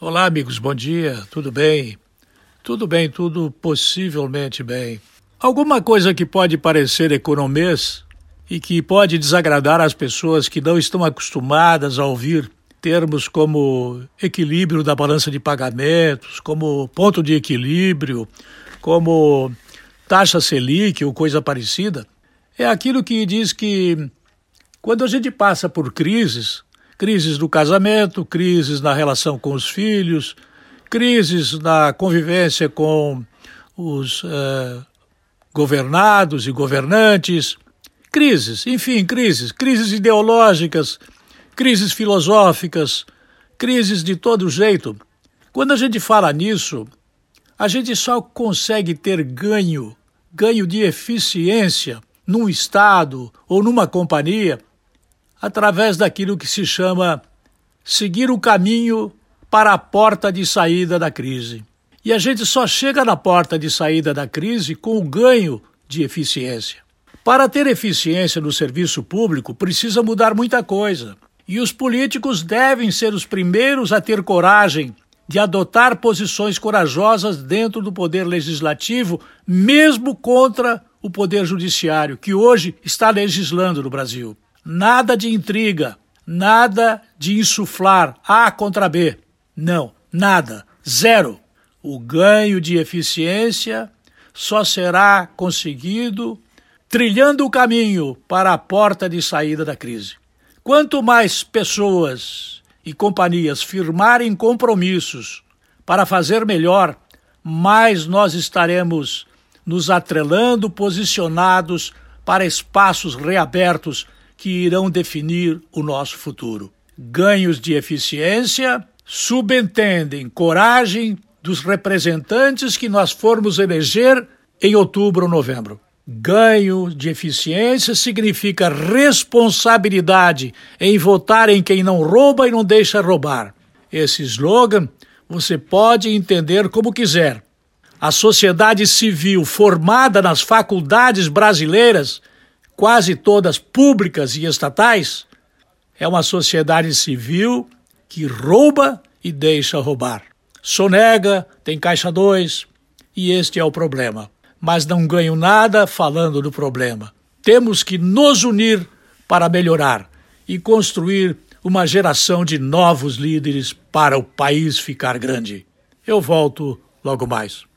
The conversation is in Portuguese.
Olá, amigos, bom dia, tudo bem? Tudo bem, tudo possivelmente bem. Alguma coisa que pode parecer economês e que pode desagradar as pessoas que não estão acostumadas a ouvir termos como equilíbrio da balança de pagamentos, como ponto de equilíbrio, como taxa Selic ou coisa parecida, é aquilo que diz que quando a gente passa por crises, crises do casamento, crises na relação com os filhos, crises na convivência com os eh, governados e governantes, crises, enfim, crises, crises ideológicas, crises filosóficas, crises de todo jeito. Quando a gente fala nisso, a gente só consegue ter ganho, ganho de eficiência num Estado ou numa companhia através daquilo que se chama seguir o caminho para a porta de saída da crise. E a gente só chega na porta de saída da crise com o ganho de eficiência. Para ter eficiência no serviço público, precisa mudar muita coisa. E os políticos devem ser os primeiros a ter coragem de adotar posições corajosas dentro do poder legislativo, mesmo contra o poder judiciário, que hoje está legislando no Brasil. Nada de intriga, nada de insuflar A contra B. Não, nada, zero. O ganho de eficiência só será conseguido trilhando o caminho para a porta de saída da crise. Quanto mais pessoas e companhias firmarem compromissos para fazer melhor, mais nós estaremos nos atrelando posicionados para espaços reabertos que irão definir o nosso futuro. Ganhos de eficiência subentendem coragem dos representantes que nós formos eleger em outubro ou novembro. Ganho de eficiência significa responsabilidade em votar em quem não rouba e não deixa roubar. Esse slogan você pode entender como quiser. A sociedade civil formada nas faculdades brasileiras quase todas públicas e estatais, é uma sociedade civil que rouba e deixa roubar. Sonega, tem caixa 2, e este é o problema. Mas não ganho nada falando do problema. Temos que nos unir para melhorar e construir uma geração de novos líderes para o país ficar grande. Eu volto logo mais.